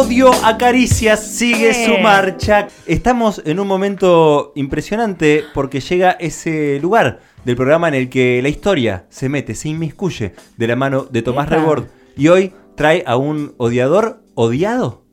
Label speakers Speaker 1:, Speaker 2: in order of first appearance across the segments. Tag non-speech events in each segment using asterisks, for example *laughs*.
Speaker 1: Odio a Caricias sigue
Speaker 2: Eh.
Speaker 1: su marcha. Estamos en un momento impresionante porque llega ese lugar del programa en el que la historia se mete, se inmiscuye de la mano de Tomás
Speaker 2: Epa.
Speaker 1: Rebord. Y hoy trae a un odiador odiado.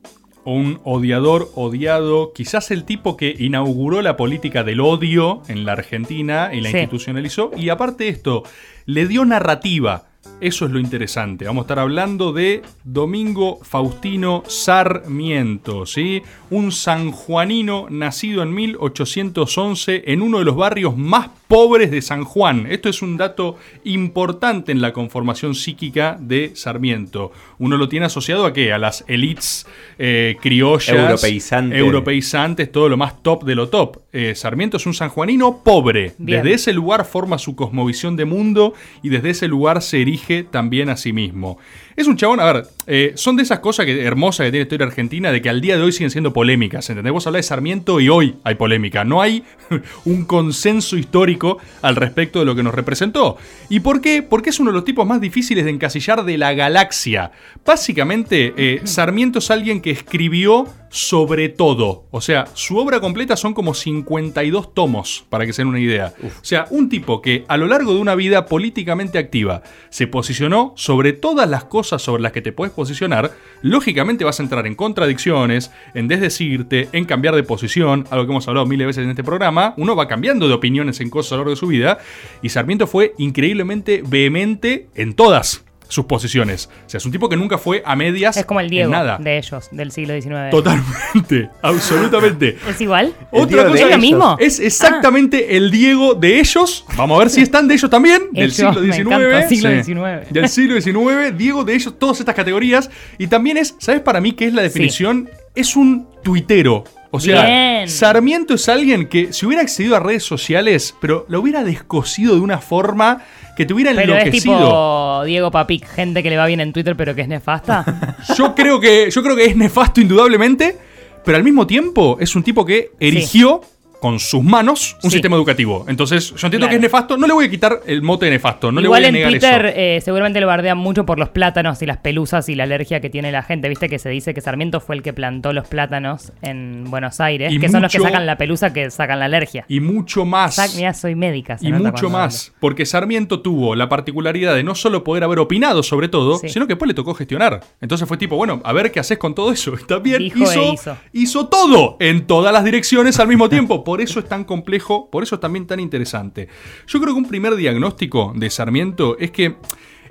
Speaker 3: un odiador odiado, quizás el tipo que inauguró la política del odio en la Argentina y la
Speaker 2: Sí.
Speaker 3: institucionalizó. Y aparte de esto, le dio narrativa. Eso es lo interesante. Vamos a estar hablando de Domingo Faustino Sarmiento, ¿sí? Un sanjuanino nacido en 1811 en uno de los barrios más pobres de San Juan. Esto es un dato importante en la conformación psíquica de Sarmiento. Uno lo tiene asociado a qué? A las elites eh, criollas,
Speaker 1: Europeizantes.
Speaker 3: europeizantes, todo lo más top de lo top. Eh, Sarmiento es un sanjuanino pobre.
Speaker 2: Bien.
Speaker 3: Desde ese lugar forma su cosmovisión de mundo y desde ese lugar se erige también a sí mismo. Es un chabón, a ver, eh, son de esas cosas que, hermosas que tiene la historia argentina, de que al día de hoy siguen siendo polémicas, ¿entendés? Vos hablás de Sarmiento y hoy hay polémica. No hay *laughs* un consenso histórico al respecto de lo que nos representó. ¿Y por qué? Porque es uno de los tipos más difíciles de encasillar de la galaxia. Básicamente, eh, Sarmiento es alguien que escribió sobre todo. O sea, su obra completa son como 52 tomos, para que se den una idea. O sea, un tipo que a lo largo de una vida políticamente activa se posicionó sobre todas las cosas sobre las que te puedes posicionar, lógicamente vas a entrar en contradicciones, en desdecirte, en cambiar de posición, algo que hemos hablado miles veces en este programa. Uno va cambiando de opiniones en cosas a lo largo de su vida, y Sarmiento fue increíblemente vehemente en todas sus posiciones. O sea, es un tipo que nunca fue a medias
Speaker 2: Es como el
Speaker 3: en
Speaker 2: Diego
Speaker 3: nada.
Speaker 2: de ellos, del siglo XIX.
Speaker 3: Totalmente, *laughs* absolutamente.
Speaker 2: ¿Es igual?
Speaker 3: Otra cosa
Speaker 2: ¿Es lo mismo?
Speaker 3: es exactamente el Diego de ellos. Vamos a ver si están de ellos también. Del siglo XIX.
Speaker 2: encanta, siglo
Speaker 3: Sí.
Speaker 2: XIX.
Speaker 3: Del siglo XIX. Diego de ellos, todas estas categorías. Y también es, ¿sabes para mí qué es la definición? Es un tuitero. O sea,
Speaker 2: Bien.
Speaker 3: Sarmiento es alguien que si hubiera accedido a redes sociales, pero lo hubiera descosido de una forma que te hubiera
Speaker 2: Pero es
Speaker 3: enloquecido.
Speaker 2: tipo Diego Papic, gente que le va bien en Twitter pero que es nefasta. *laughs*
Speaker 3: Yo creo que, yo creo que es nefasto indudablemente, pero al mismo tiempo es un tipo que erigió con sus manos un
Speaker 2: Sí.
Speaker 3: sistema educativo. Entonces, yo entiendo
Speaker 2: Claro.
Speaker 3: que es nefasto, no le voy a quitar el mote de nefasto, no
Speaker 2: Igual
Speaker 3: le
Speaker 2: en
Speaker 3: voy a negar
Speaker 2: Twitter
Speaker 3: eso.
Speaker 2: eh, seguramente lo bardean mucho por los plátanos y las pelusas y la alergia que tiene la gente. Viste que se dice que Sarmiento fue el que plantó los plátanos en Buenos Aires,
Speaker 3: Y
Speaker 2: que son los que sacan la pelusa que sacan la alergia.
Speaker 3: Y mucho más.
Speaker 2: Sac- mirá, soy médica.
Speaker 3: Y mucho más, porque Sarmiento tuvo la particularidad de no solo poder haber opinado sobre todo,
Speaker 2: Sí.
Speaker 3: sino que después le tocó gestionar. Entonces fue tipo, bueno, a ver qué haces con todo eso. *laughs* También
Speaker 2: Dijo
Speaker 3: hizo,
Speaker 2: e hizo.
Speaker 3: hizo todo en todas las direcciones al mismo *laughs* tiempo. Por eso es tan complejo, por eso es también tan interesante. Yo creo que un primer diagnóstico de Sarmiento es que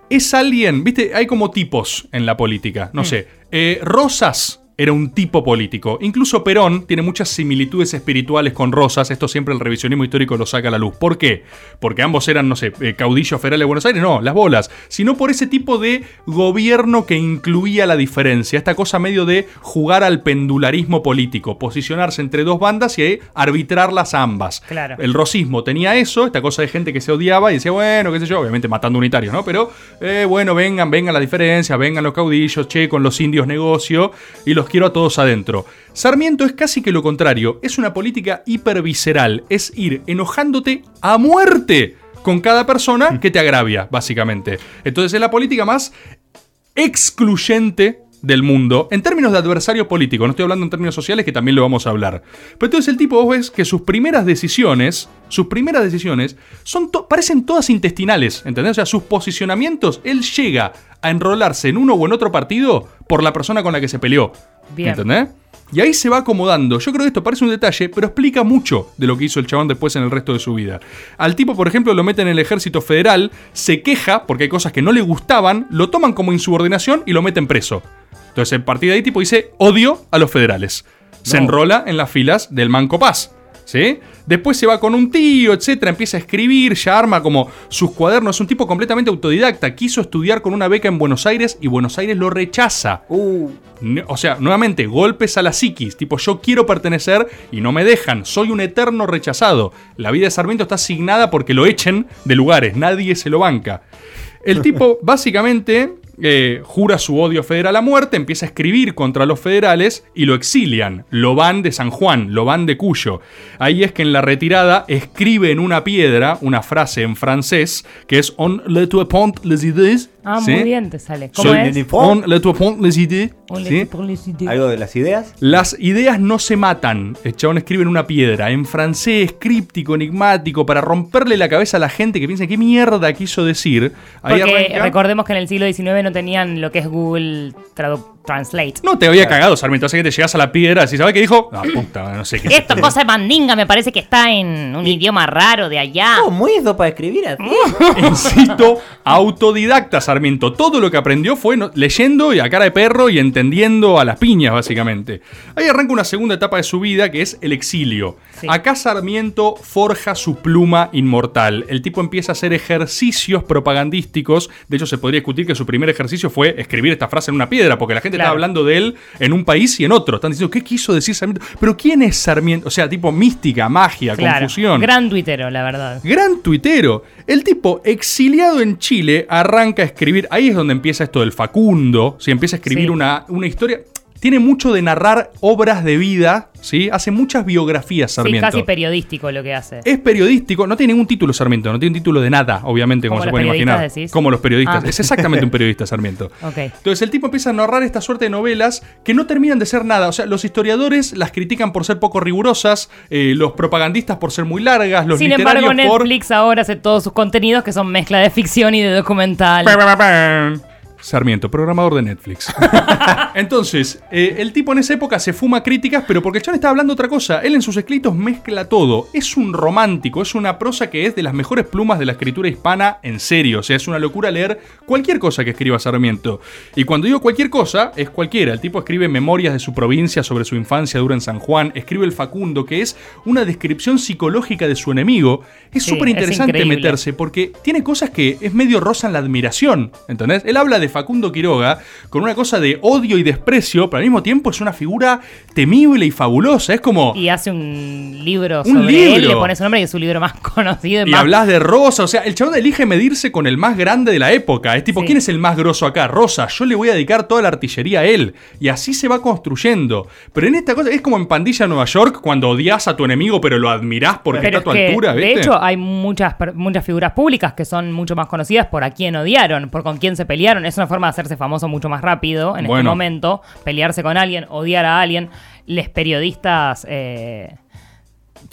Speaker 3: es alguien, viste, hay como tipos en la política.
Speaker 2: Mm.
Speaker 3: No sé, eh, Rosas era un tipo político. Incluso Perón tiene muchas similitudes espirituales con Rosas. Esto siempre el revisionismo histórico lo saca a la luz. ¿Por qué? Porque ambos eran, no sé, eh, caudillos federales de Buenos Aires. No, las bolas. Sino por ese tipo de gobierno que incluía la diferencia. Esta cosa medio de jugar al pendularismo político. Posicionarse entre dos bandas y arbitrarlas ambas.
Speaker 2: Claro.
Speaker 3: El rosismo tenía eso, esta cosa de gente que se odiaba y decía, bueno, qué sé yo, obviamente matando unitarios, ¿no? Pero, eh, bueno, vengan, vengan las diferencias, vengan los caudillos, che, con los indios negocio y los quiero a todos adentro. Sarmiento es casi que lo contrario, es una política hipervisceral, es ir enojándote a muerte con cada persona que te agravia, básicamente. Entonces es la política más excluyente del mundo en términos de adversario político. No estoy hablando en términos sociales, que también lo vamos a hablar. Pero entonces el tipo, vos ves que sus primeras decisiones, sus primeras decisiones, son parecen todas intestinales, ¿entendés? O sea, sus posicionamientos, él llega a enrolarse en uno o en otro partido por la persona con la que se peleó.
Speaker 2: Bien.
Speaker 3: ¿Entendés? Y ahí se va acomodando. Yo creo que esto parece un detalle, pero explica mucho de lo que hizo el chabón después en el resto de su vida. Al tipo, por ejemplo, lo meten en el ejército federal, se queja porque hay cosas que no le gustaban, lo toman como insubordinación y lo meten preso. Entonces, a partir de ahí, tipo dice odio a los federales. Se enrola en las filas del Manco Paz. ¿Sí? Después se va con un tío, etcétera, empieza a escribir, ya arma como sus cuadernos. Es un tipo completamente autodidacta. Quiso estudiar con una beca en Buenos Aires y Buenos Aires lo rechaza.
Speaker 1: Uh,
Speaker 3: O sea, nuevamente, golpes a la psiquis. Tipo, yo quiero pertenecer y no me dejan. Soy un eterno rechazado. La vida de Sarmiento está asignada porque lo echen de lugares. Nadie se lo banca. El tipo, *laughs* básicamente, eh, jura su odio federal a muerte, empieza a escribir contra los federales y lo exilian. Lo van de San Juan, lo van de Cuyo. Ahí es que en la retirada escribe en una piedra una frase en francés que es On le te pont les idées
Speaker 2: Ah,
Speaker 3: ¿Sí?
Speaker 2: muy bien te sale. ¿Cómo
Speaker 3: Soy
Speaker 2: es?
Speaker 3: On le toupon les idées.
Speaker 1: ¿Algo de las ideas?
Speaker 3: Las ideas no se matan. El chabón escribe en una piedra, en francés, críptico, enigmático, para romperle la cabeza a la gente que piensa qué mierda quiso decir. Ahí
Speaker 2: Porque
Speaker 3: arranca-
Speaker 2: recordemos que en el siglo XIX no tenían lo que es Google Tradu- Translate.
Speaker 3: No te había cagado, Sarmiento. Así que te llegas a la piedra y ¿sabes qué dijo? Ah, puta, no sé qué. es
Speaker 2: Esto
Speaker 3: esto.
Speaker 2: cosa de mandinga me parece que está en un idioma raro de allá.
Speaker 1: Oh, muy eso para escribir así. *laughs*
Speaker 3: Insisto, autodidacta Sarmiento. Todo lo que aprendió fue no- leyendo y a cara de perro y entendiendo a las piñas, básicamente. Ahí arranca una segunda etapa de su vida que es el exilio.
Speaker 2: Sí.
Speaker 3: Acá Sarmiento forja su pluma inmortal. El tipo empieza a hacer ejercicios propagandísticos. De hecho, se podría discutir que su primer ejercicio fue escribir esta frase en una piedra, porque la gente
Speaker 2: Claro.
Speaker 3: estaba hablando de él en un país y en otro. Están diciendo, ¿qué quiso decir Sarmiento? Pero ¿quién es Sarmiento? O sea, tipo mística, magia,
Speaker 2: Claro,
Speaker 3: confusión.
Speaker 2: gran tuitero, la verdad.
Speaker 3: Gran tuitero. El tipo, exiliado en Chile, arranca a escribir. Ahí es donde empieza esto del Facundo. Si empieza a escribir
Speaker 2: Sí.
Speaker 3: una, una historia. Tiene mucho de narrar obras de vida, ¿sí? Hace muchas biografías,
Speaker 2: Sí,
Speaker 3: Sarmiento.
Speaker 2: casi periodístico lo que hace.
Speaker 3: es periodístico, no tiene ningún título Sarmiento, no tiene título de nada, obviamente, como,
Speaker 2: ¿Como
Speaker 3: se pueden imaginar.
Speaker 2: decís?
Speaker 3: Como los periodistas.
Speaker 2: Ah.
Speaker 3: Es exactamente un *laughs* periodista Sarmiento. Entonces el tipo empieza a narrar esta suerte de novelas que no terminan de ser nada. O sea, los historiadores las critican por ser poco rigurosas, eh, los propagandistas por ser muy largas, los
Speaker 2: Sin
Speaker 3: literarios
Speaker 2: embargo,
Speaker 3: por...
Speaker 2: Netflix ahora hace todos sus contenidos que son mezcla de ficción y de documental.
Speaker 3: Sarmiento, programador de Netflix. *laughs* Entonces, eh, el tipo en esa época se fuma críticas, pero porque el chabón estaba hablando otra cosa. Él en sus escritos mezcla todo. Es un romántico, es una prosa que es de las mejores plumas de la escritura hispana en serio. O sea, es una locura leer cualquier cosa que escriba Sarmiento. Y cuando digo cualquier cosa, es cualquiera. El tipo escribe memorias de su provincia sobre su infancia dura en San Juan, escribe El Facundo, que es una descripción psicológica de su enemigo. Es súper
Speaker 2: es
Speaker 3: interesante meterse porque tiene cosas que es medio rosa en la admiración, ¿entendés? Él habla de Facundo Quiroga con una cosa de odio y desprecio, pero al mismo tiempo es una figura temible y fabulosa, es como...
Speaker 2: Y hace un libro
Speaker 3: Un
Speaker 2: sobre él,
Speaker 3: libro.
Speaker 2: le pone su nombre y es su libro más *laughs* conocido. y
Speaker 3: Y
Speaker 2: más-
Speaker 3: hablas de Rosa, o sea, el chabón elige medirse con el más grande de la época. Es tipo,
Speaker 2: Sí.
Speaker 3: ¿quién es el más grosso acá? Rosa, yo le voy a dedicar toda la artillería a él. Y así se va construyendo. Pero en esta cosa, es como en Pandilla Nueva York, cuando odias a tu enemigo, pero lo admirás porque
Speaker 2: Pero
Speaker 3: está a tu
Speaker 2: es que,
Speaker 3: altura, ¿viste?
Speaker 2: De hecho, hay muchas, muchas figuras públicas que son mucho más conocidas por a quién odiaron, por con quién se pelearon. Es una forma de hacerse famoso mucho más rápido en este momento. Pelearse con alguien, odiar a alguien. Les periodistas eh,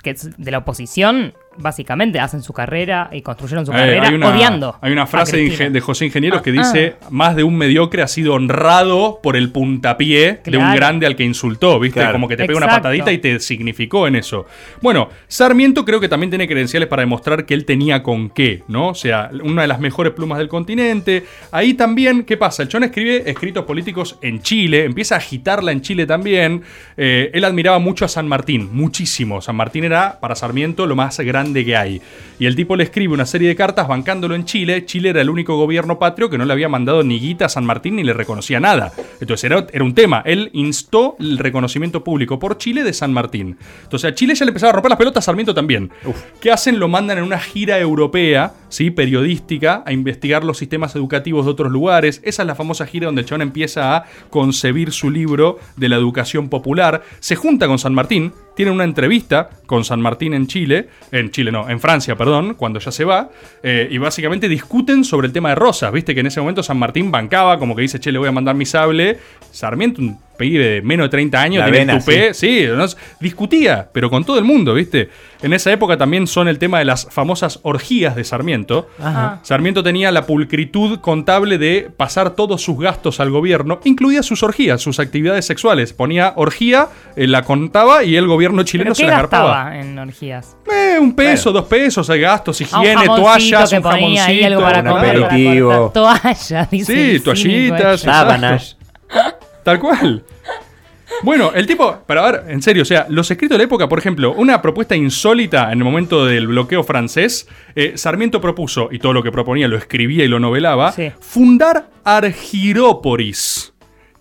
Speaker 2: que es de la oposición, básicamente, hacen su carrera y construyeron su
Speaker 3: Eh,
Speaker 2: carrera
Speaker 3: hay una,
Speaker 2: odiando.
Speaker 3: Hay una frase de, José Ingenieros que
Speaker 2: Ah,
Speaker 3: dice: Más de un mediocre ha sido honrado por el puntapié de un grande al que insultó, ¿viste?
Speaker 1: Claro.
Speaker 3: Como que te pega una patadita y te significó en eso. Bueno, Sarmiento creo que también tiene credenciales para demostrar que él tenía con qué, ¿no? O sea, una de las mejores plumas del continente. Ahí también, ¿qué pasa? El Chon escribe escritos políticos en Chile, empieza a agitarla en Chile también. Eh, él admiraba mucho a San Martín, muchísimo. San Martín era para Sarmiento lo más grande que hay. Y el tipo le escribe una serie de cartas bancándolo en Chile. Chile era el único gobierno patrio que no le había mandado ni guita a San Martín ni le reconocía nada. Entonces era, era un tema. Él instó el reconocimiento público por Chile de San Martín. Entonces a Chile ya le empezaba a romper las pelotas a Sarmiento también. ¿Qué hacen? Lo mandan en una gira europea, ¿sí? periodística, a investigar los sistemas educativos de otros lugares. Esa es la famosa gira donde el chabón empieza a concebir su libro de la educación popular. Se junta con San Martín, tiene una entrevista con San Martín en Chile, en Chile no, en Francia, perdón, cuando ya se va, eh, y básicamente discuten sobre el tema de Rosas, viste que en ese momento San Martín bancaba, como que dice, che, le voy a mandar mi sable, Sarmiento, un pibe de menos de 30 años,
Speaker 1: La
Speaker 3: tiene tupé, sí, ¿no? discutía, pero con todo el mundo, viste. En esa época también son el tema de las famosas orgías de Sarmiento.
Speaker 2: Ajá.
Speaker 3: Sarmiento tenía la pulcritud contable de pasar todos sus gastos al gobierno, incluidas sus orgías, sus actividades sexuales. Ponía orgía, eh, la contaba y el gobierno chileno
Speaker 2: ¿Pero
Speaker 3: se
Speaker 2: qué
Speaker 3: la agarpaba.
Speaker 2: gastaba en orgías?
Speaker 3: Eh, un peso, dos pesos, hay gastos,
Speaker 2: Ah, un
Speaker 3: higiene,
Speaker 2: jamoncito
Speaker 3: toallas,
Speaker 2: que
Speaker 3: un
Speaker 2: ponía ahí algo
Speaker 3: jamoncito.
Speaker 2: para
Speaker 1: un
Speaker 2: comer, para
Speaker 1: aperitivo.
Speaker 2: cortar. Toalla, *laughs* dice
Speaker 3: Sí, toallitas,
Speaker 2: este.
Speaker 1: Sábanas.
Speaker 3: Tal cual. Bueno, el tipo, para ver, en serio, o sea, los escritos de la época, por ejemplo, una propuesta insólita en el momento del bloqueo francés, eh, Sarmiento propuso, y todo lo que proponía lo escribía y lo novelaba,
Speaker 2: Sí.
Speaker 3: fundar Argirópolis.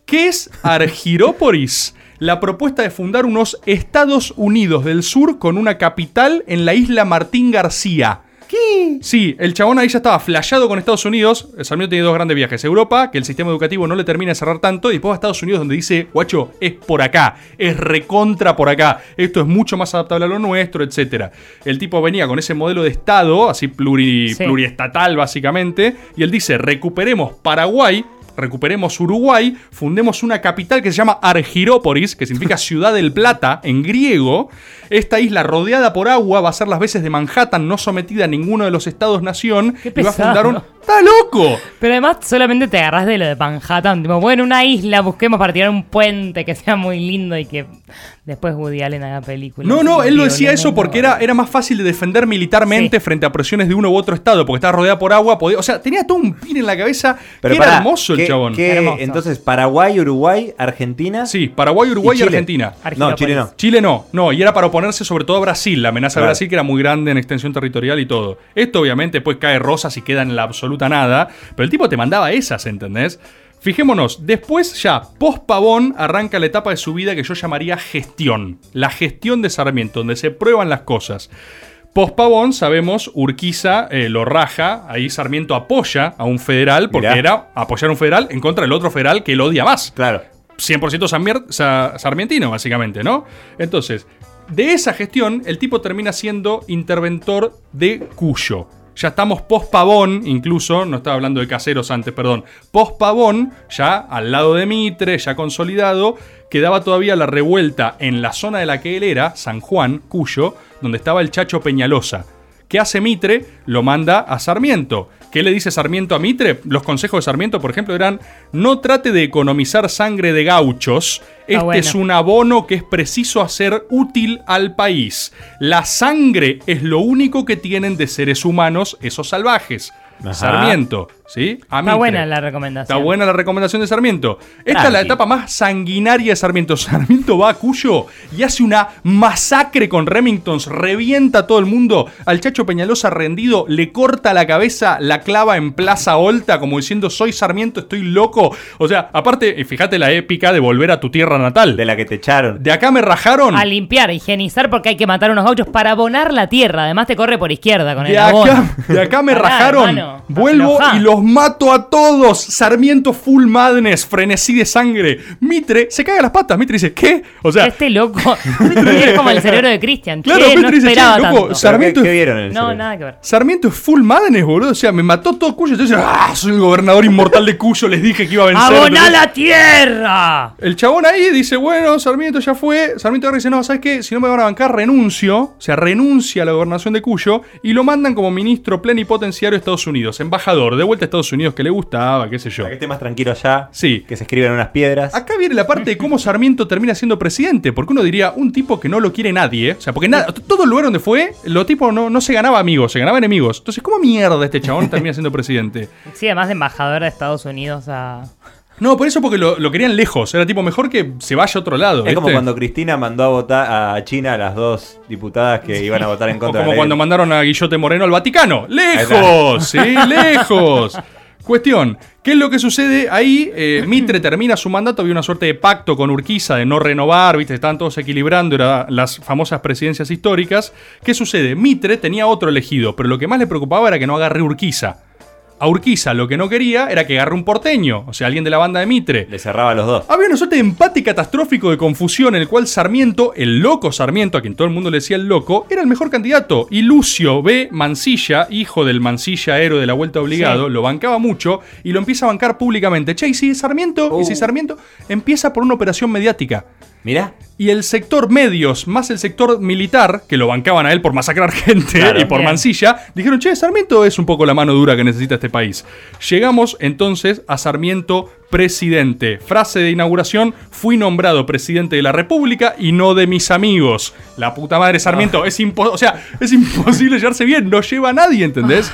Speaker 3: ¿Qué es Argirópolis? La propuesta de fundar unos Estados Unidos del Sur con una capital en la isla Martín García. Sí, el chabón ahí ya estaba flasheado con Estados Unidos. Sarmiento tiene dos grandes viajes. Europa, que el sistema educativo no le termina de cerrar tanto. Y después a Estados Unidos, donde dice, guacho, es por acá. Es recontra por acá. Esto es mucho más adaptable a lo nuestro, etc. El tipo venía con ese modelo de Estado, así pluri-
Speaker 2: Sí.
Speaker 3: pluriestatal básicamente. Y él dice, recuperemos Paraguay. Recuperemos Uruguay, fundemos una capital que se llama Argirópolis, que significa *laughs* ciudad del plata en griego. Esta isla rodeada por agua va a ser las veces de Manhattan, no sometida a ninguno de los estados-nación. Y va a fundar un. ¡Está loco!
Speaker 2: Pero además solamente te agarras de lo de Manhattan. Tipo, bueno, una isla, busquemos para tirar un puente que sea muy lindo y que después Woody Allen haga películas.
Speaker 3: No, no, él lo decía eso porque era, era más fácil de defender militarmente
Speaker 2: Sí.
Speaker 3: frente a presiones de uno u otro estado, porque estaba rodeada por agua. podía- o sea, tenía todo un pin en la cabeza.
Speaker 1: Pero
Speaker 3: que
Speaker 1: pará,
Speaker 3: era hermoso el
Speaker 1: ¿qué-
Speaker 3: chabón.
Speaker 1: qué-
Speaker 2: Hermoso.
Speaker 1: entonces, Paraguay, Uruguay, Argentina.
Speaker 3: Sí, Paraguay, Uruguay y,
Speaker 1: Chile.
Speaker 3: Argentina.
Speaker 1: No. Chile no.
Speaker 3: Chile no, no, y era para oponerse sobre todo a Brasil, la amenaza de
Speaker 1: Claro.
Speaker 3: Brasil que era muy grande en extensión territorial y todo. Esto obviamente pues cae rosas y queda en la absoluta nada, pero el tipo te mandaba esas, ¿entendés? Fijémonos, después ya, post Pavón, arranca la etapa de su vida que yo llamaría gestión. La gestión de Sarmiento, donde se prueban las cosas. Post Pavón, sabemos, Urquiza eh, lo raja, ahí Sarmiento apoya a un federal, porque
Speaker 1: Mirá.
Speaker 3: era apoyar a un federal en contra del otro federal que él odia más.
Speaker 1: Claro.
Speaker 3: 100% sarmier- sa- sarmientino, básicamente, ¿no? Entonces, de esa gestión, el tipo termina siendo interventor de Cuyo. Ya estamos post-pavón, incluso, no estaba hablando de caseros antes, perdón. Post-pavón, ya al lado de Mitre, ya consolidado, quedaba todavía la revuelta en la zona de la que él era, San Juan, Cuyo, donde estaba el Chacho Peñalosa. ¿Qué hace Mitre? Lo manda a Sarmiento. ¿Qué le dice Sarmiento a Mitre? Los consejos de Sarmiento, por ejemplo, eran: no trate de economizar sangre de gauchos. Este
Speaker 2: bueno.
Speaker 3: es un abono que es preciso hacer útil al país. La sangre es lo único que tienen de seres humanos esos salvajes.
Speaker 1: Ajá.
Speaker 3: Sarmiento, ¿sí? A
Speaker 2: Está
Speaker 3: Mitre.
Speaker 2: buena la recomendación.
Speaker 3: Está buena la recomendación de Sarmiento. Esta es la etapa más sanguinaria de Sarmiento. *laughs* Sarmiento va a Cuyo y hace una masacre con Remingtons, revienta a todo el mundo. Al Chacho Peñalosa rendido, le corta la cabeza, la clava en Plaza Olta, como diciendo: Soy Sarmiento, estoy loco. O sea, aparte, eh, fíjate la épica de volver a tu tierra natal.
Speaker 1: De la que te echaron.
Speaker 3: De acá me rajaron.
Speaker 2: A limpiar, a higienizar porque hay que matar a unos gauchos para abonar la tierra. Además te corre por izquierda con
Speaker 3: De
Speaker 2: el abono.
Speaker 3: acá, de acá me
Speaker 2: Pará,
Speaker 3: rajaron.
Speaker 2: hermano,
Speaker 3: Vuelvo
Speaker 2: aflojá.
Speaker 3: y los mato a todos. Sarmiento full madness, frenesí de sangre. Mitre se caga las patas. Mitre dice, ¿qué? O sea,
Speaker 2: Este loco. *laughs* *laughs* es como el cerebro de Christian.
Speaker 3: Claro,
Speaker 2: Che,
Speaker 3: Mitre
Speaker 2: no
Speaker 3: dice, loco,
Speaker 2: tanto.
Speaker 1: ¿Pero
Speaker 3: Sarmiento
Speaker 1: ¿Qué,
Speaker 3: es-
Speaker 1: qué vieron en el
Speaker 2: No,
Speaker 1: cerebro?
Speaker 2: nada que ver.
Speaker 3: Sarmiento es full madness, boludo. O sea, me mató todo Cuyo. Entonces, ¡ah! Soy el gobernador inmortal de Cuyo. Les dije que iba a vencer.
Speaker 2: ¡Aboná la tierra!
Speaker 3: El chabón ahí dice, bueno, Sarmiento ya fue. Sarmiento dice, no, ¿sabes qué? Si no me van a bancar, renuncio. O sea, renuncia a la gobernación de Cuyo y lo mandan como ministro plenipotenciario de Estados Unidos, embajador, de vuelta a Estados Unidos que le gustaba, qué sé yo.
Speaker 1: Para que esté más tranquilo allá.
Speaker 3: Sí.
Speaker 1: Que se escriban unas piedras.
Speaker 3: Acá viene la parte de cómo Sarmiento termina siendo presidente, porque uno diría, un tipo que no lo quiere nadie, o sea, porque nada, todo el lugar donde fue, lo tipo no, no se ganaba amigos, se ganaba enemigos. Entonces, ¿cómo mierda este chabón termina siendo presidente?
Speaker 2: Sí, además de embajador de Estados Unidos a.
Speaker 3: No, por eso porque lo, lo querían lejos, era tipo mejor que se vaya a otro lado.
Speaker 1: Es como cuando Cristina mandó a votar a China a las dos diputadas que iban a votar en
Speaker 3: O
Speaker 1: contra de
Speaker 3: como
Speaker 1: la
Speaker 3: cuando mandaron a Guillote Moreno al Vaticano. ¡Lejos! ¡Sí, *laughs* lejos! Cuestión, ¿qué es lo que sucede ahí? Eh, Mitre termina su mandato, había una suerte de pacto con Urquiza de no renovar, ¿viste? Estaban todos equilibrando, eran las famosas presidencias históricas. ¿Qué sucede? Mitre tenía otro elegido, pero lo que más le preocupaba era que no agarre Urquiza. A Urquiza lo que no quería era que agarre un porteño, o sea, alguien de la banda de Mitre.
Speaker 1: Le cerraba a los dos.
Speaker 3: Había una suerte de empate catastrófico de confusión en el cual Sarmiento, el loco Sarmiento, a quien todo el mundo le decía el loco, era el mejor candidato. Y Lucio B. Mansilla, hijo del Mansilla héroe de la Vuelta Obligado,
Speaker 2: Sí.
Speaker 3: lo bancaba mucho y lo empieza a bancar públicamente. Che, y si Sarmiento, y si
Speaker 1: Uh.
Speaker 3: Sarmiento empieza por una operación mediática.
Speaker 1: Mirá.
Speaker 3: Y el sector medios más el sector militar, que lo bancaban a él por masacrar gente
Speaker 1: Claro.
Speaker 3: y por
Speaker 2: Bien.
Speaker 3: mancilla, dijeron, che, Sarmiento es un poco la mano dura que necesita este país. Llegamos entonces a Sarmiento presidente. Frase de inauguración, fui nombrado presidente de la República y no de mis amigos. La puta madre Sarmiento, es, impo- o sea, es imposible llevarse bien, no lleva a nadie, ¿entendés?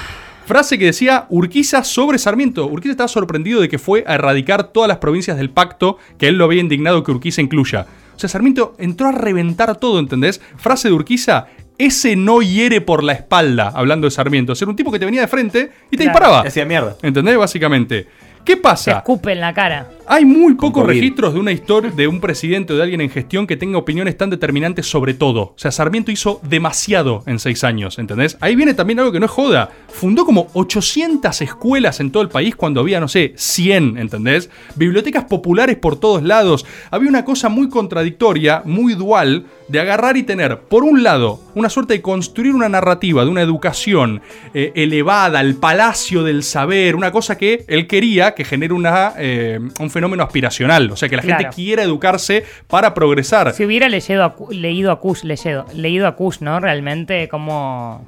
Speaker 3: Frase que decía Urquiza sobre Sarmiento. Urquiza estaba sorprendido de que fue a erradicar todas las provincias del pacto que él lo había indignado que Urquiza incluya. O sea, Sarmiento entró a reventar todo, ¿entendés? Frase de Urquiza, ese no hiere por la espalda, hablando de Sarmiento. Ser un tipo que te venía de frente y te
Speaker 2: Claro.
Speaker 3: disparaba.
Speaker 1: Hacía mierda.
Speaker 3: ¿Entendés? Básicamente. ¿Qué
Speaker 2: Se
Speaker 3: pasa?
Speaker 2: escupe en la cara.
Speaker 3: Hay muy pocos registros de una historia de un presidente o de alguien en gestión que tenga opiniones tan determinantes sobre todo. O sea, Sarmiento hizo demasiado en seis años, ¿entendés? Ahí viene también algo que no es joda. Fundó como 800 escuelas en todo el país cuando había, no sé, 100, ¿entendés? Bibliotecas populares por todos lados. Había una cosa muy contradictoria, muy dual, de agarrar y tener, por un lado, una suerte de construir una narrativa de una educación eh, elevada, el palacio del saber, una cosa que él quería que genere una, eh, un fenómeno aspiracional, o sea, que la gente quiera educarse para progresar.
Speaker 2: Si hubiera leído a, leído a Kush, leído, leído a Kush, ¿no? Realmente como...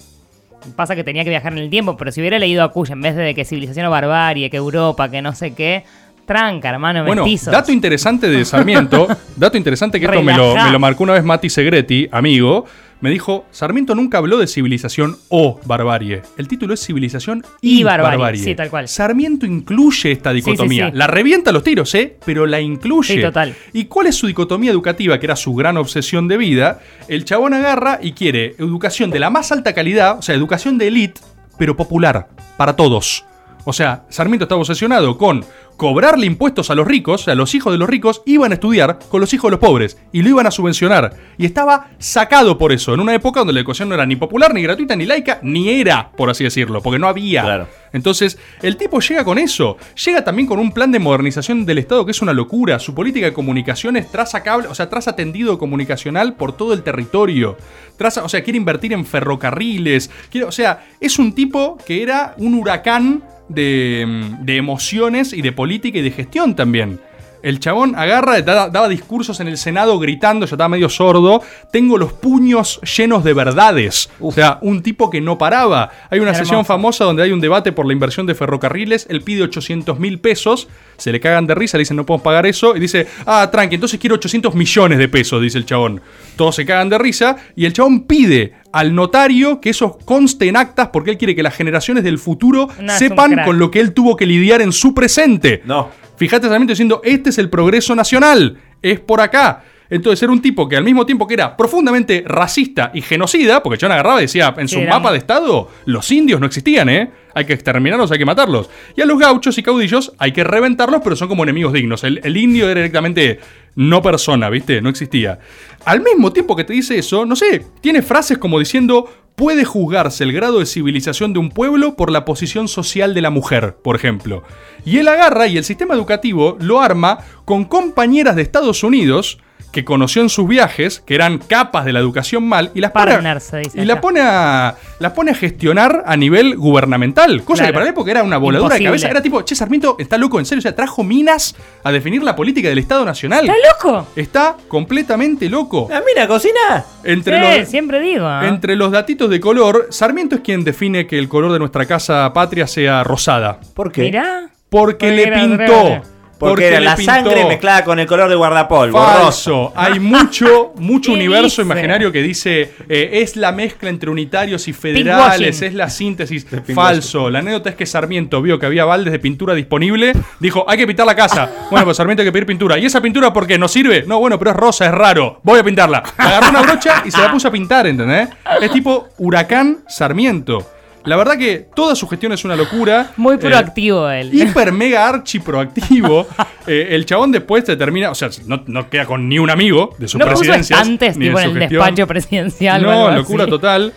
Speaker 2: Pasa que tenía que viajar en el tiempo, pero si hubiera leído a Kush en vez de que civilización o barbarie, que Europa, que no sé qué, tranca, hermano,
Speaker 3: Bueno, dato interesante de Sarmiento, *laughs* dato interesante que esto me lo, me lo marcó una vez Mati Segretti, amigo, me dijo, Sarmiento nunca habló de civilización o barbarie. El título es civilización y,
Speaker 2: Y barbarie,
Speaker 3: barbarie.
Speaker 2: sí, tal cual.
Speaker 3: Sarmiento incluye esta dicotomía.
Speaker 2: sí.
Speaker 3: La revienta a los tiros, ¿eh? Pero la incluye.
Speaker 2: Sí, total.
Speaker 3: ¿Y cuál es su dicotomía educativa, que era su gran obsesión de vida? El chabón agarra y quiere educación de la más alta calidad, o sea, educación de élite, pero popular, para todos. O sea, Sarmiento estaba obsesionado con cobrarle impuestos a los ricos, o sea, los hijos de los ricos iban a estudiar con los hijos de los pobres y lo iban a subvencionar. Y estaba sacado por eso, en una época donde la educación no era ni popular, ni gratuita, ni laica, ni era, por así decirlo, porque no había.
Speaker 1: Claro.
Speaker 3: Entonces, el tipo llega con eso. Llega también con un plan de modernización del Estado que es una locura. Su política de comunicaciones traza cable, o sea, traza tendido comunicacional por todo el territorio. Traza, o sea, quiere invertir en ferrocarriles. quiere- o sea, es un tipo que era un huracán de, mm, de emociones y de política y de gestión también. El chabón agarra, da- daba discursos en el Senado gritando, yo estaba medio sordo, tengo los puños llenos de verdades. O sea, un tipo que no paraba. Hay una
Speaker 2: Hermoso.
Speaker 3: sesión famosa donde hay un debate por la inversión de ferrocarriles, él pide 800 mil pesos, se le cagan de risa, le dicen no podemos pagar eso, y dice, ah, tranqui, entonces quiero 800 millones de pesos, dice el chabón. Todos se cagan de risa, y el chabón pide al notario que eso conste en actas porque él quiere que las generaciones del futuro
Speaker 2: No,
Speaker 3: sepan con lo que él tuvo que lidiar en su presente.
Speaker 1: No.
Speaker 3: Fíjate Sarmiento diciendo, este es el progreso nacional, es por acá. Entonces era un tipo que al mismo tiempo que era profundamente racista y genocida, porque John agarraba y decía, en su
Speaker 2: era
Speaker 3: mapa de estado, los indios no existían, ¿eh? Hay que exterminarlos, hay que matarlos. Y a los gauchos y caudillos hay que reventarlos, pero son como enemigos dignos. El, el indio era directamente no persona, ¿viste? No existía. Al mismo tiempo que te dice eso, no sé, tiene frases como diciendo, puede juzgarse el grado de civilización de un pueblo por la posición social de la mujer, por ejemplo. Y él agarra y el sistema educativo lo arma con compañeras de Estados Unidos que conoció en sus viajes, que eran capas de la educación mal, y las pone, a-
Speaker 2: Partners, se dice
Speaker 3: y la pone a, las pone a gestionar a nivel gubernamental. Cosa que
Speaker 2: Claro.
Speaker 3: para la época era una voladura de
Speaker 2: Imposible.
Speaker 3: cabeza. Era tipo, che, Sarmiento está loco, en serio. O sea, trajo minas a definir la política del Estado Nacional.
Speaker 2: ¿Estás loco?
Speaker 3: Está completamente loco.
Speaker 1: ¡Ah, mira, cocina!
Speaker 3: Entre
Speaker 2: Sí,
Speaker 3: los,
Speaker 2: siempre digo. ¿ah?
Speaker 3: entre los datitos de color, Sarmiento es quien define que el color de nuestra casa patria sea rosada.
Speaker 1: ¿Por qué?
Speaker 2: Mirá.
Speaker 3: Porque
Speaker 2: Porque
Speaker 3: le pintó.
Speaker 1: Porque era la
Speaker 3: pintó.
Speaker 1: sangre mezclada con el color de guardapolvo.
Speaker 3: Falso. Hay mucho, *laughs* mucho
Speaker 2: ¿Qué
Speaker 3: universo
Speaker 2: dice?
Speaker 3: imaginario que dice eh, es la mezcla entre unitarios y federales, es la síntesis. Falso. La anécdota es que Sarmiento vio que había baldes de pintura disponible, dijo, hay que pintar la casa. Bueno, pues Sarmiento hay que pedir pintura. ¿Y esa pintura por qué? ¿No sirve? No, bueno, pero es rosa, es raro. Voy a pintarla. Agarró una brocha y se la puso a pintar, ¿entendés? Es tipo huracán Sarmiento. La verdad que toda su gestión es una locura.
Speaker 2: Muy
Speaker 3: Eh,
Speaker 2: proactivo él.
Speaker 3: hiper mega archi proactivo. *laughs* Eh, el chabón después te termina, o sea, no, no queda con ni un amigo de su
Speaker 2: no
Speaker 3: presidencia.
Speaker 2: estantes tipo en el despacho presidencial.
Speaker 3: No, locura
Speaker 2: así.
Speaker 3: total.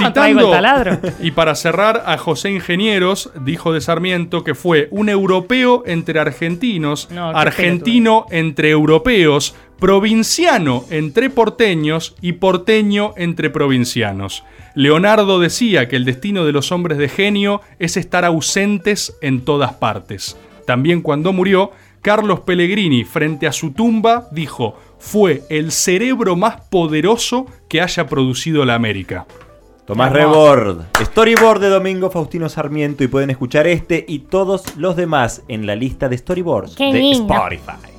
Speaker 2: el taladro. *laughs*
Speaker 3: y para cerrar, a José Ingenieros dijo de Sarmiento que fue un europeo entre argentinos,
Speaker 2: No,
Speaker 3: argentino entre europeos, provinciano entre porteños y porteño entre provincianos. Leonardo decía que el destino de los hombres de genio es estar ausentes en todas partes. También cuando murió, Carlos Pellegrini, frente a su tumba, dijo, fue el cerebro más poderoso que haya producido la América.
Speaker 1: Tomás. Rebord, storyboard de Domingo Faustino Sarmiento y pueden escuchar este y todos los demás en la lista de storyboards
Speaker 2: Qué
Speaker 1: de
Speaker 2: lindo.
Speaker 1: Spotify.